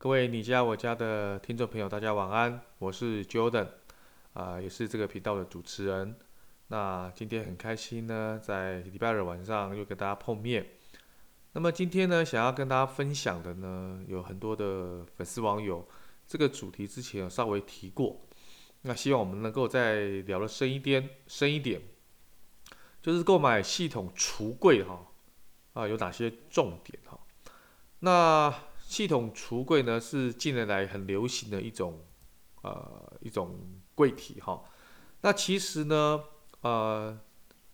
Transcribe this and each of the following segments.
各位你家我家的听众朋友，大家晚安，我是 Jordan，啊、也是这个频道的主持人。那今天很开心呢，在礼拜二晚上又跟大家碰面。那么今天呢，想要跟大家分享的呢，有很多的粉丝网友，这个主题之前有稍微提过。那希望我们能够再聊得深一点，深一点，就是购买系统橱柜哈，啊，有哪些重点哈？那系统橱柜呢，是近年来很流行的一种，呃，一种柜体哈。那其实呢，呃，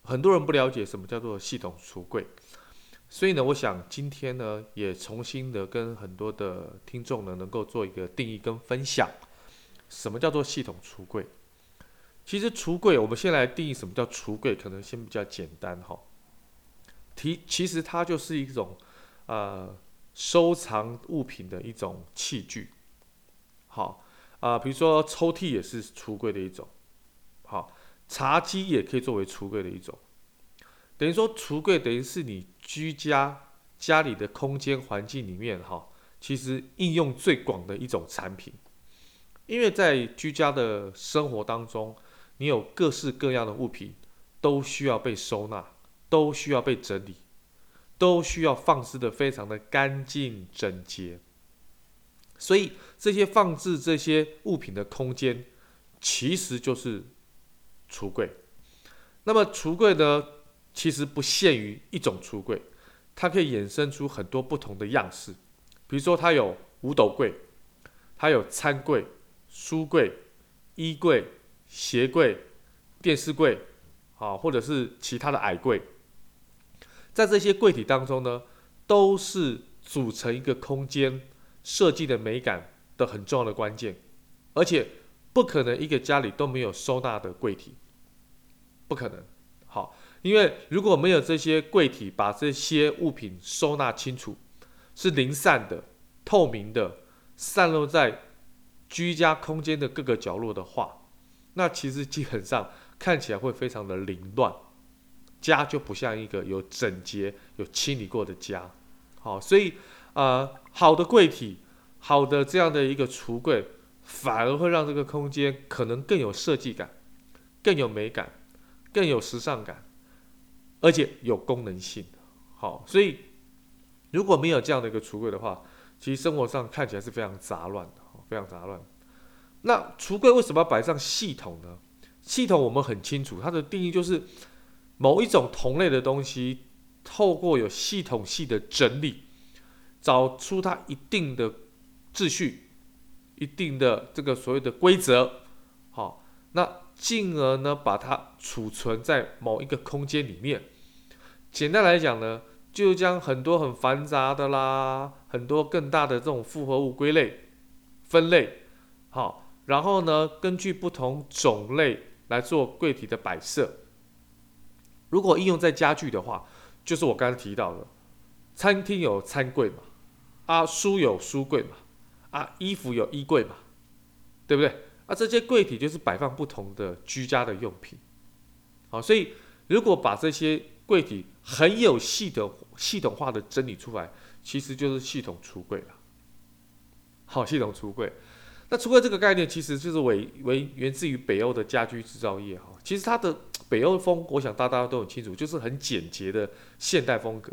很多人不了解什么叫做系统橱柜，所以呢，我想今天呢，也重新的跟很多的听众呢，能够做一个定义跟分享，什么叫做系统橱柜？其实橱柜，我们先来定义什么叫橱柜，可能先比较简单哈。其其实它就是一种，呃。收藏物品的一种器具，好啊、比如说抽屉也是橱柜的一种，好，茶几也可以作为橱柜的一种，等于说橱柜等于是你居家家里的空间环境里面哈，其实应用最广的一种产品，因为在居家的生活当中，你有各式各样的物品都需要被收纳，都需要被整理。都需要放置的非常的干净整洁，所以这些放置这些物品的空间，其实就是橱柜。那么橱柜呢，其实不限于一种橱柜，它可以衍生出很多不同的样式。比如说，它有五斗柜，它有餐柜、书柜、衣柜、鞋柜、电视柜，啊，或者是其他的矮柜。在这些柜体当中呢，都是组成一个空间设计的美感的很重要的关键，而且不可能一个家里都没有收纳的柜体，不可能。好，因为如果没有这些柜体，把这些物品收纳清楚，是零散的、透明的，散落在居家空间的各个角落的话，那其实基本上看起来会非常的凌乱。家就不像一个有整洁、有清理过的家，好，所以呃，好的柜体，好的这样的一个橱柜，反而会让这个空间可能更有设计感，更有美感，更有时尚感，而且有功能性。好，所以如果没有这样的一个橱柜的话，其实生活上看起来是非常杂乱的，非常杂乱。那橱柜为什么要摆上系统呢？系统我们很清楚，它的定义就是。某一种同类的东西，透过有系统性的整理，找出它一定的秩序、一定的这个所谓的规则，好，那进而呢，把它储存在某一个空间里面。简单来讲呢，就将很多很繁杂的啦，很多更大的这种复合物归类、分类，好，然后呢，根据不同种类来做柜体的摆设。如果应用在家具的话，就是我刚才提到的，餐厅有餐柜嘛，啊，书有书柜嘛，啊，衣服有衣柜嘛，对不对？啊，这些柜体就是摆放不同的居家的用品。好，所以如果把这些柜体很有系统、系统化的整理出来，其实就是系统橱柜了。好，系统橱柜。那橱柜这个概念，其实就是为为源自于北欧的家居制造业哈。其实它的北欧风，我想大家都很清楚，就是很简洁的现代风格，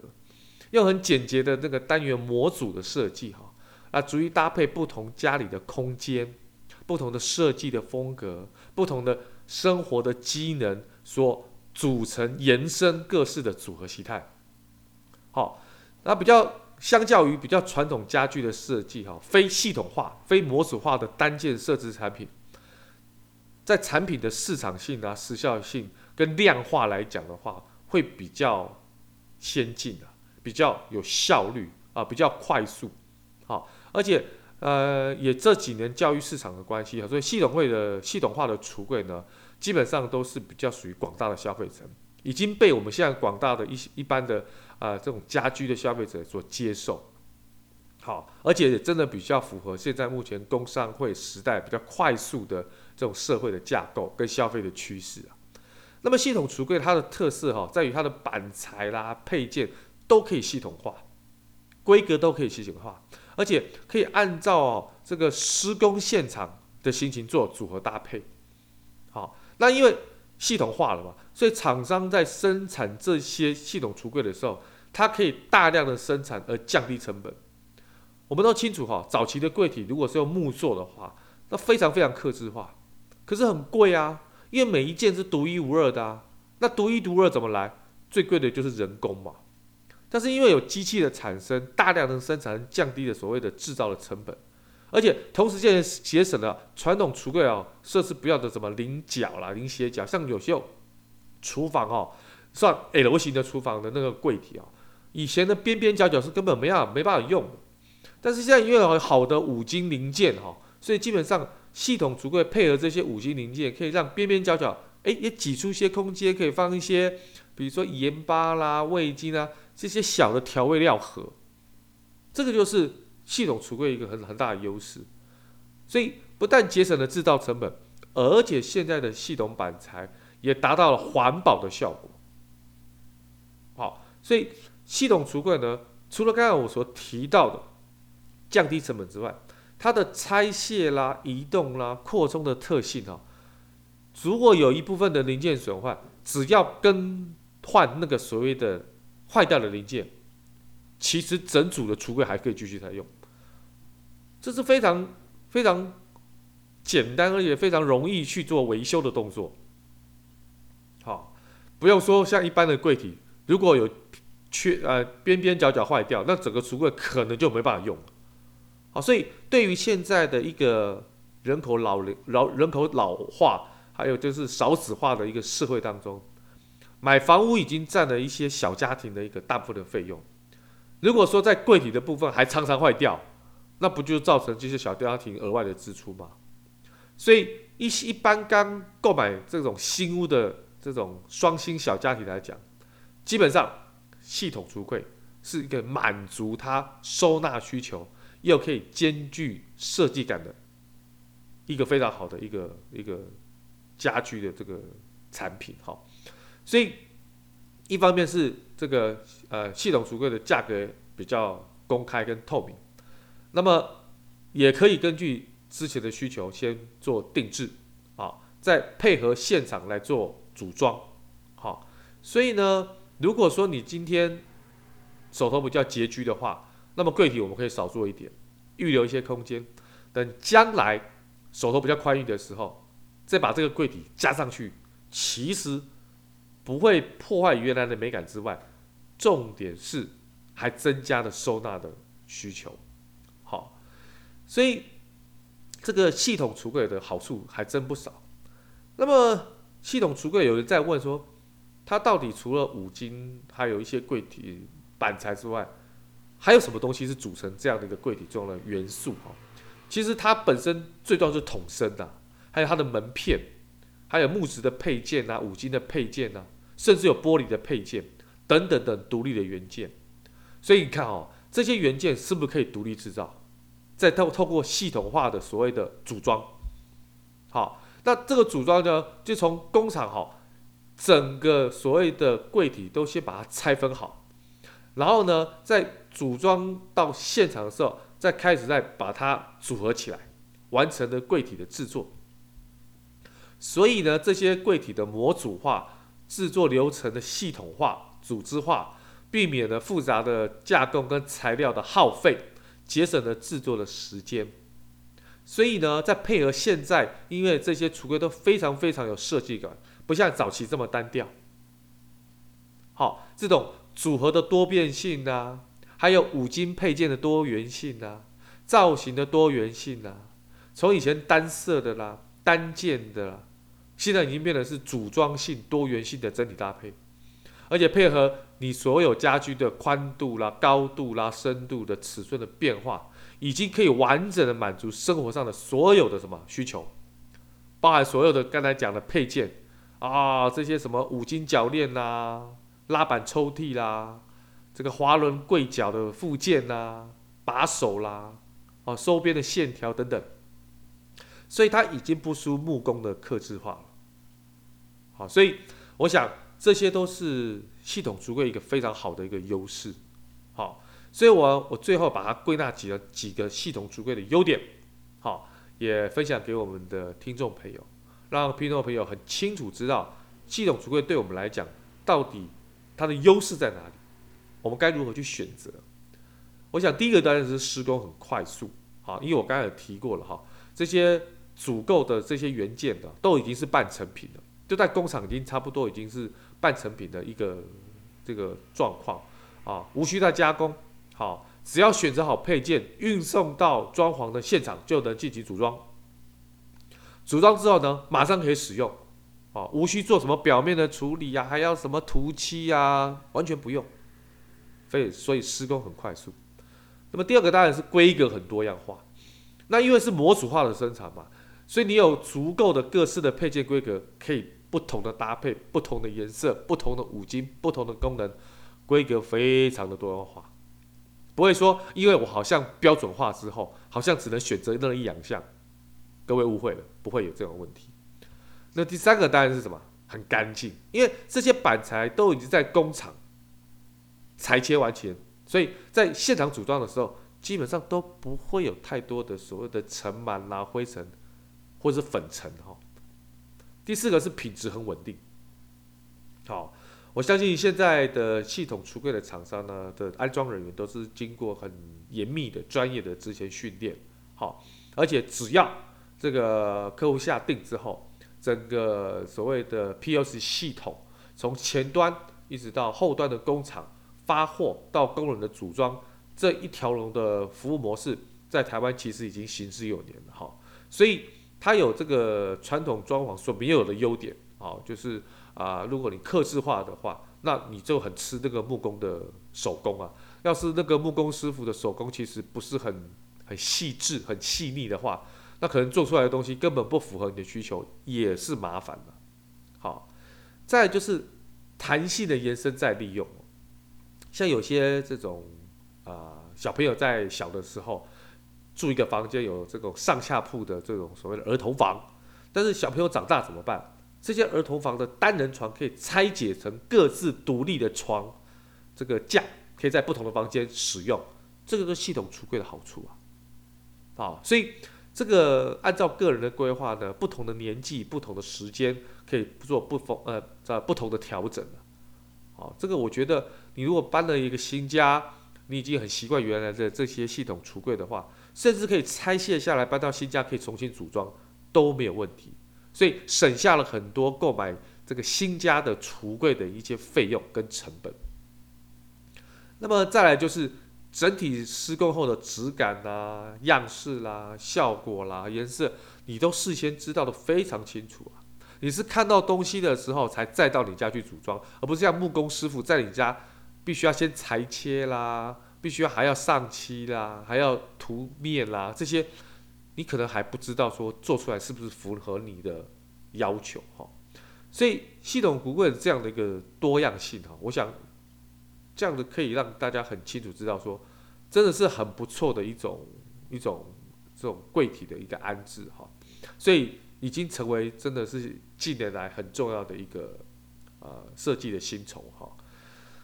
用很简洁的那个单元模组的设计哈，啊，逐一搭配不同家里的空间、不同的设计的风格、不同的生活的机能所组成延伸各式的组合形态。好，那比较。相较于比较传统家具的设计，哈，非系统化、非模组化的单件设置产品，在产品的市场性啊、时效性跟量化来讲的话，会比较先进的，比较有效率啊，比较快速，好，而且呃，也这几年教育市场的关系啊，所以系统会的系统化的橱柜呢，基本上都是比较属于广大的消费者，已经被我们现在广大的一一般的。啊、呃，这种家居的消费者所接受，好，而且也真的比较符合现在目前工商会时代比较快速的这种社会的架构跟消费的趋势啊。那么系统橱柜它的特色哈、在于它的板材啦、配件都可以系统化，规格都可以系统化，而且可以按照这个施工现场的心情做组合搭配。好，那因为系统化了嘛，所以厂商在生产这些系统橱柜的时候，它可以大量的生产而降低成本。我们都清楚哈，早期的柜体如果是用木做的话，那非常非常客制化，可是很贵啊，因为每一件是独一无二的啊。那独一无二怎么来？最贵的就是人工嘛。但是因为有机器的产生，大量的生产，降低了所谓的制造的成本，而且同时间节省了传统橱柜哦设置不要的什么棱角啦、棱斜角，像有些厨房哦，算 L 型的厨房的那个柜体啊，以前的边边角角是根本没办没办法用的，但是现在因为好的五金零件哈，所以基本上系统橱柜配合这些五金零件，可以让边边角角哎也挤出一些空间，可以放一些比如说盐巴啦、味精啊。这些小的调味料盒，这个就是系统橱柜一个很很大的优势，所以不但节省了制造成本，而且现在的系统板材也达到了环保的效果。好，所以系统橱柜呢，除了刚才我所提到的降低成本之外，它的拆卸啦、移动啦、扩充的特性哈，如果有一部分的零件损坏，只要更换那个所谓的。坏掉的零件，其实整组的橱柜还可以继续再用，这是非常非常简单而且非常容易去做维修的动作。好，不用说像一般的柜体，如果有缺呃边边角角坏掉，那整个橱柜可能就没办法用。好，所以对于现在的一个人口老龄老人口老化，还有就是少子化的一个社会当中。买房屋已经占了一些小家庭的一个大部分的费用。如果说在柜体的部分还常常坏掉，那不就造成这些小家庭额外的支出吗？所以一一般刚购买这种新屋的这种双薪小家庭来讲，基本上系统橱柜是一个满足他收纳需求又可以兼具设计感的一个非常好的一个一个家居的这个产品，哈。所以，一方面是这个呃系统橱柜的价格比较公开跟透明，那么也可以根据之前的需求先做定制啊，再配合现场来做组装，好。所以呢，如果说你今天手头比较拮据的话，那么柜体我们可以少做一点，预留一些空间，等将来手头比较宽裕的时候，再把这个柜体加上去，其实。不会破坏原来的美感之外，重点是还增加了收纳的需求。好，所以这个系统橱柜的好处还真不少。那么系统橱柜有人在问说，它到底除了五金还有一些柜体板材之外，还有什么东西是组成这样的一个柜体重要的元素？哈，其实它本身最重要是桶身呐，还有它的门片。还有木质的配件啊，五金的配件啊，甚至有玻璃的配件等等等独立的元件。所以你看哦，这些元件是不是可以独立制造？再透透过系统化的所谓的组装，好，那这个组装呢，就从工厂哈，整个所谓的柜体都先把它拆分好，然后呢，在组装到现场的时候，再开始再把它组合起来，完成的柜体的制作。所以呢，这些柜体的模组化、制作流程的系统化、组织化，避免了复杂的架构跟材料的耗费，节省了制作的时间。所以呢，再配合现在，因为这些橱柜都非常非常有设计感，不像早期这么单调。好，这种组合的多变性啊，还有五金配件的多元性啊，造型的多元性啊，从以前单色的啦、单件的啦。现在已经变得是组装性、多元性的整体搭配，而且配合你所有家居的宽度啦、高度啦、深度的尺寸的变化，已经可以完整的满足生活上的所有的什么需求，包含所有的刚才讲的配件啊，这些什么五金铰链啦、拉板抽屉啦、这个滑轮柜角的附件啦、把手啦、哦、啊、收边的线条等等，所以它已经不输木工的刻制化了。好，所以我想这些都是系统橱柜一个非常好的一个优势。好，所以我我最后把它归纳几个几个系统橱柜的优点，好，也分享给我们的听众朋友，让听众朋友很清楚知道系统橱柜对我们来讲到底它的优势在哪里，我们该如何去选择。我想第一个当然是施工很快速，好，因为我刚才有提过了哈，这些足够的这些元件的都已经是半成品了，就在工厂已经差不多已经是半成品的一个这个状况啊，无需再加工。好，只要选择好配件，运送到装潢的现场就能进行组装。组装之后呢，马上可以使用，啊，无需做什么表面的处理呀、还要什么涂漆呀、完全不用。所以，所以施工很快速。那么第二个当然是规格很多样化。那因为是模组化的生产嘛，所以你有足够的各式的配件规格，可以不同的搭配、不同的颜色、不同的五金、不同的功能，规格非常的多样化。不会说，因为我好像标准化之后，好像只能选择那一两项。各位误会了，不会有这种问题。那第三个当然是什么？很干净，因为这些板材都已经在工厂裁切完成，所以在现场组装的时候，基本上都不会有太多的所谓的尘螨啦、灰尘或者是粉尘哈。第四个是品质很稳定，好。我相信现在的系统橱柜的厂商呢的安装人员都是经过很严密的专业的之前训练，好，而且只要这个客户下定之后，整个所谓的 P O C 系统从前端一直到后端的工厂发货到工人的组装这一条龙的服务模式，在台湾其实已经行之有年了哈，所以它有这个传统装潢所没有的优点，好，就是。啊，如果你客制化的话，那你就很吃那个木工的手工啊。要是那个木工师傅的手工其实不是很很细致、很细腻的话，那可能做出来的东西根本不符合你的需求，也是麻烦的。好，再就是弹性的延伸再利用，像有些这种啊小朋友在小的时候住一个房间，有这种上下铺的这种所谓的儿童房，但是小朋友长大怎么办？这些儿童房的单人床可以拆解成各自独立的床，这个架可以在不同的房间使用，这个是系统橱柜的好处啊。好，所以这个按照个人的规划呢，不同的年纪、不同的时间，可以做不同呃在不同的调整。好，这个我觉得你如果搬了一个新家，你已经很习惯原来的这些系统橱柜的话，甚至可以拆卸下来搬到新家，可以重新组装都没有问题。所以省下了很多购买这个新家的橱柜的一些费用跟成本。那么再来就是整体施工后的质感啦、样式啦、效果啦、颜色，你都事先知道的非常清楚啊。你是看到东西的时候才再到你家去组装，而不是像木工师傅在你家必须要先裁切啦，必须要还要上漆啦，还要涂面啦这些。你可能还不知道说做出来是不是符合你的要求哈，所以系统橱柜这样的一个多样性哈，我想这样的可以让大家很清楚知道说，真的是很不错的一种一种这种柜体的一个安置哈，所以已经成为真的是近年来很重要的一个呃设计的新宠哈。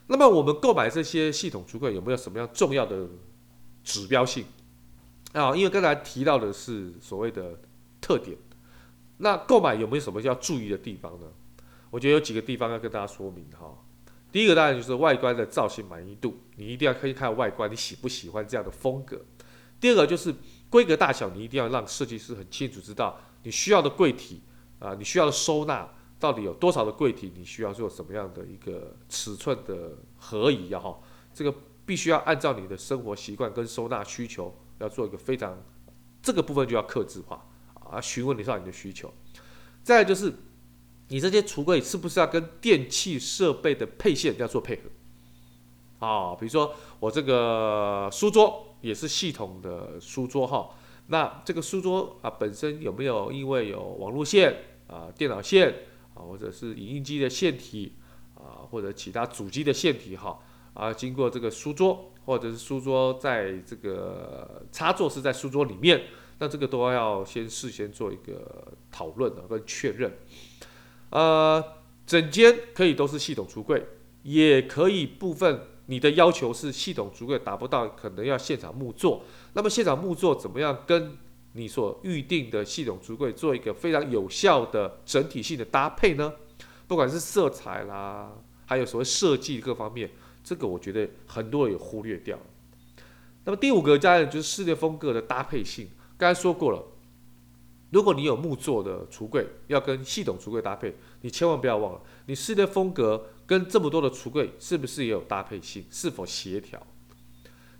那么我们购买这些系统橱柜有没有什么样重要的指标性？啊，因为刚才提到的是所谓的特点，那购买有没有什么要注意的地方呢？我觉得有几个地方要跟大家说明哈。第一个当然就是外观的造型满意度，你一定要可以看外观，你喜不喜欢这样的风格。第二个就是规格大小，你一定要让设计师很清楚知道你需要的柜体啊，你需要的收纳到底有多少的柜体，你需要做什么样的一个尺寸的合宜啊哈，这个必须要按照你的生活习惯跟收纳需求。要做一个非常，这个部分就要客制化啊，询问你上你的需求。再就是，你这些橱柜是不是要跟电器设备的配线要做配合？啊，比如说我这个书桌也是系统的书桌哈，那这个书桌啊本身有没有因为有网络线啊、电脑线啊，或者是影印机的线体啊，或者其他主机的线体哈啊，经过这个书桌。或者是书桌在这个插座是在书桌里面，那这个都要先事先做一个讨论的跟确认。呃，整间可以都是系统橱柜，也可以部分你的要求是系统橱柜达不到，可能要现场木作。那么现场木作怎么样跟你所预定的系统橱柜做一个非常有效的整体性的搭配呢？不管是色彩啦，还有所谓设计各方面，这个我觉得很多人有忽略掉。那么第五个家电就是室内风格的搭配性，刚才说过了。如果你有木做的橱柜，要跟系统橱柜搭配，你千万不要忘了，你室内风格跟这么多的橱柜是不是也有搭配性，是否协调？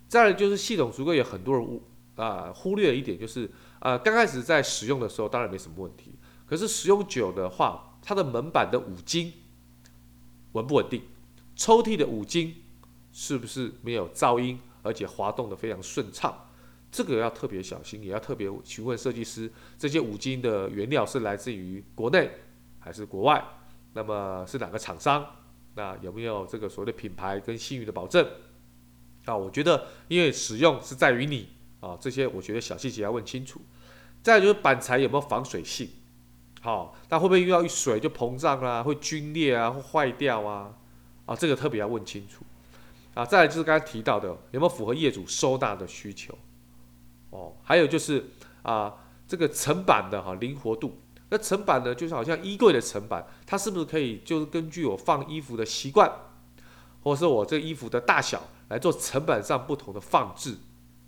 再来就是系统橱柜有很多人误啊忽略了一点，就是啊刚开始在使用的时候当然没什么问题，可是使用久的话，它的门板的五金稳不稳定？抽屉的五金是不是没有噪音，而且滑动的非常顺畅？这个要特别小心，也要特别询问设计师，这些五金的原料是来自于国内还是国外？那么是哪个厂商？那有没有这个所谓的品牌跟信誉的保证？啊，我觉得因为使用是在于你啊，这些我觉得小细节要问清楚。再就是板材有没有防水性？好，那会不会遇到一水就膨胀啊，会龟裂啊，会坏掉啊？啊，这个特别要问清楚。啊，再来就是刚才提到的，有没有符合业主收纳的需求？哦，还有就是啊，这个层板的哈灵活度，那层板呢，就是好像衣柜的层板，它是不是可以就是根据我放衣服的习惯，或者是我这衣服的大小来做层板上不同的放置，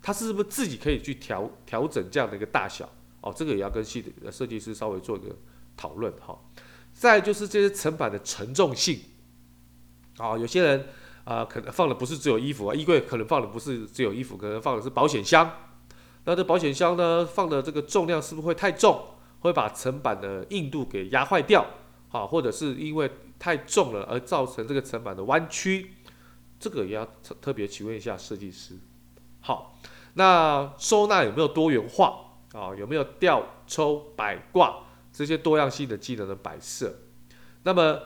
它是不是自己可以去调调整这样的一个大小？哦，这个也要跟系的设计师稍微做一个讨论哈。再就是这些层板的承重性，啊，有些人啊可能放的不是只有衣服啊，衣柜可能放的不是只有衣服，可能放的是保险箱。那这保险箱呢，放的这个重量是不是会太重，会把层板的硬度给压坏掉？啊，或者是因为太重了而造成这个层板的弯曲？这个也要特特别请问一下设计师。好，那收纳有没有多元化？啊，有没有吊抽摆挂这些多样性的机能的摆设？那么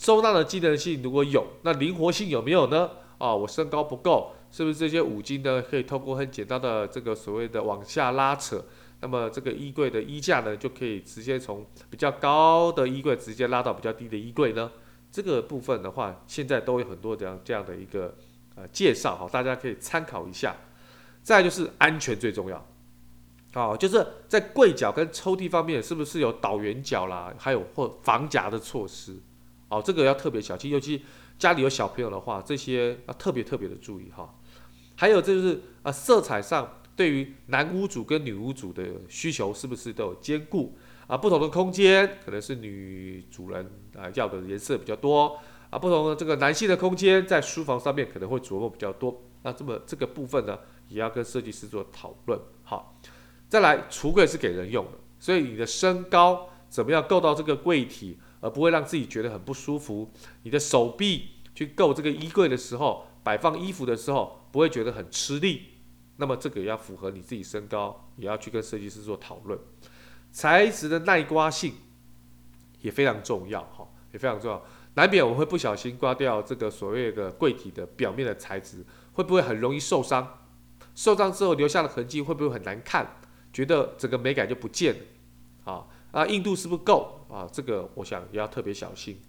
收纳的机能性如果有，那灵活性有没有呢？啊，我身高不够。是不是这些五金呢，可以透过很简单的这个所谓的往下拉扯，那么这个衣柜的衣架呢，就可以直接从比较高的衣柜直接拉到比较低的衣柜呢？这个部分的话，现在都有很多这样这样的一个呃介绍哈，大家可以参考一下。再就是安全最重要，好，就是在柜角跟抽屉方面，是不是有导圆角啦，还有或防夹的措施？哦，这个要特别小心，尤其家里有小朋友的话，这些要特别特别的注意哈。还有这就是啊，色彩上对于男屋主跟女屋主的需求是不是都有兼顾啊？不同的空间可能是女主人啊要的颜色比较多啊，不同的这个男性的空间在书房上面可能会琢磨比较多。那这么这个部分呢，也要跟设计师做讨论。好，再来，橱柜是给人用的，所以你的身高怎么样够到这个柜体，而不会让自己觉得很不舒服？你的手臂去够这个衣柜的时候，摆放衣服的时候。不会觉得很吃力，那么这个也要符合你自己身高，也要去跟设计师做讨论。材质的耐刮性也非常重要，哈，也非常重要。难免我们会不小心刮掉这个所谓的柜体的表面的材质，会不会很容易受伤？受伤之后留下的痕迹会不会很难看？觉得整个美感就不见了？啊啊，硬度是不是够？啊，这个我想也要特别小心。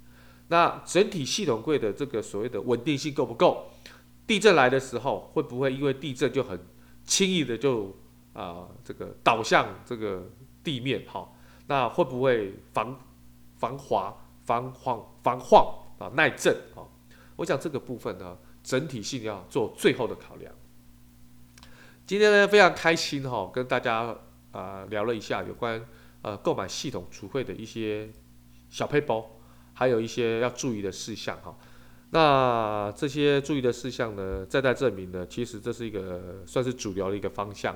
那整体系统柜的这个所谓的稳定性够不够？地震来的时候，会不会因为地震就很轻易的就啊、这个倒向这个地面？哈，那会不会防防滑、防晃、防晃啊耐震？啊，我想这个部分呢，整体性要做最后的考量。今天呢，非常开心哈，跟大家啊、聊了一下有关呃购买系统橱柜的一些小配包，还有一些要注意的事项哈。那这些注意的事项呢，再再证明呢，其实这是一个算是主流的一个方向。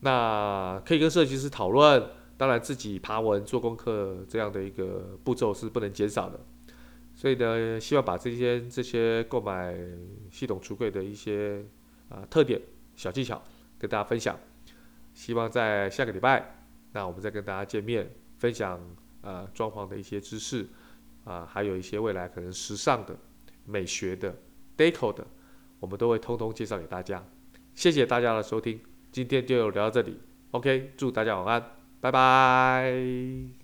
那可以跟设计师讨论，当然自己爬文做功课这样的一个步骤是不能减少的。所以呢，希望把这些这些购买系统橱柜的一些啊特点、小技巧跟大家分享。希望在下个礼拜，那我们再跟大家见面，分享啊装潢的一些知识啊，还有一些未来可能时尚的。美学的、deco 的，我们都会通通介绍给大家。谢谢大家的收听，今天就聊到这里。OK，祝大家晚安，拜拜。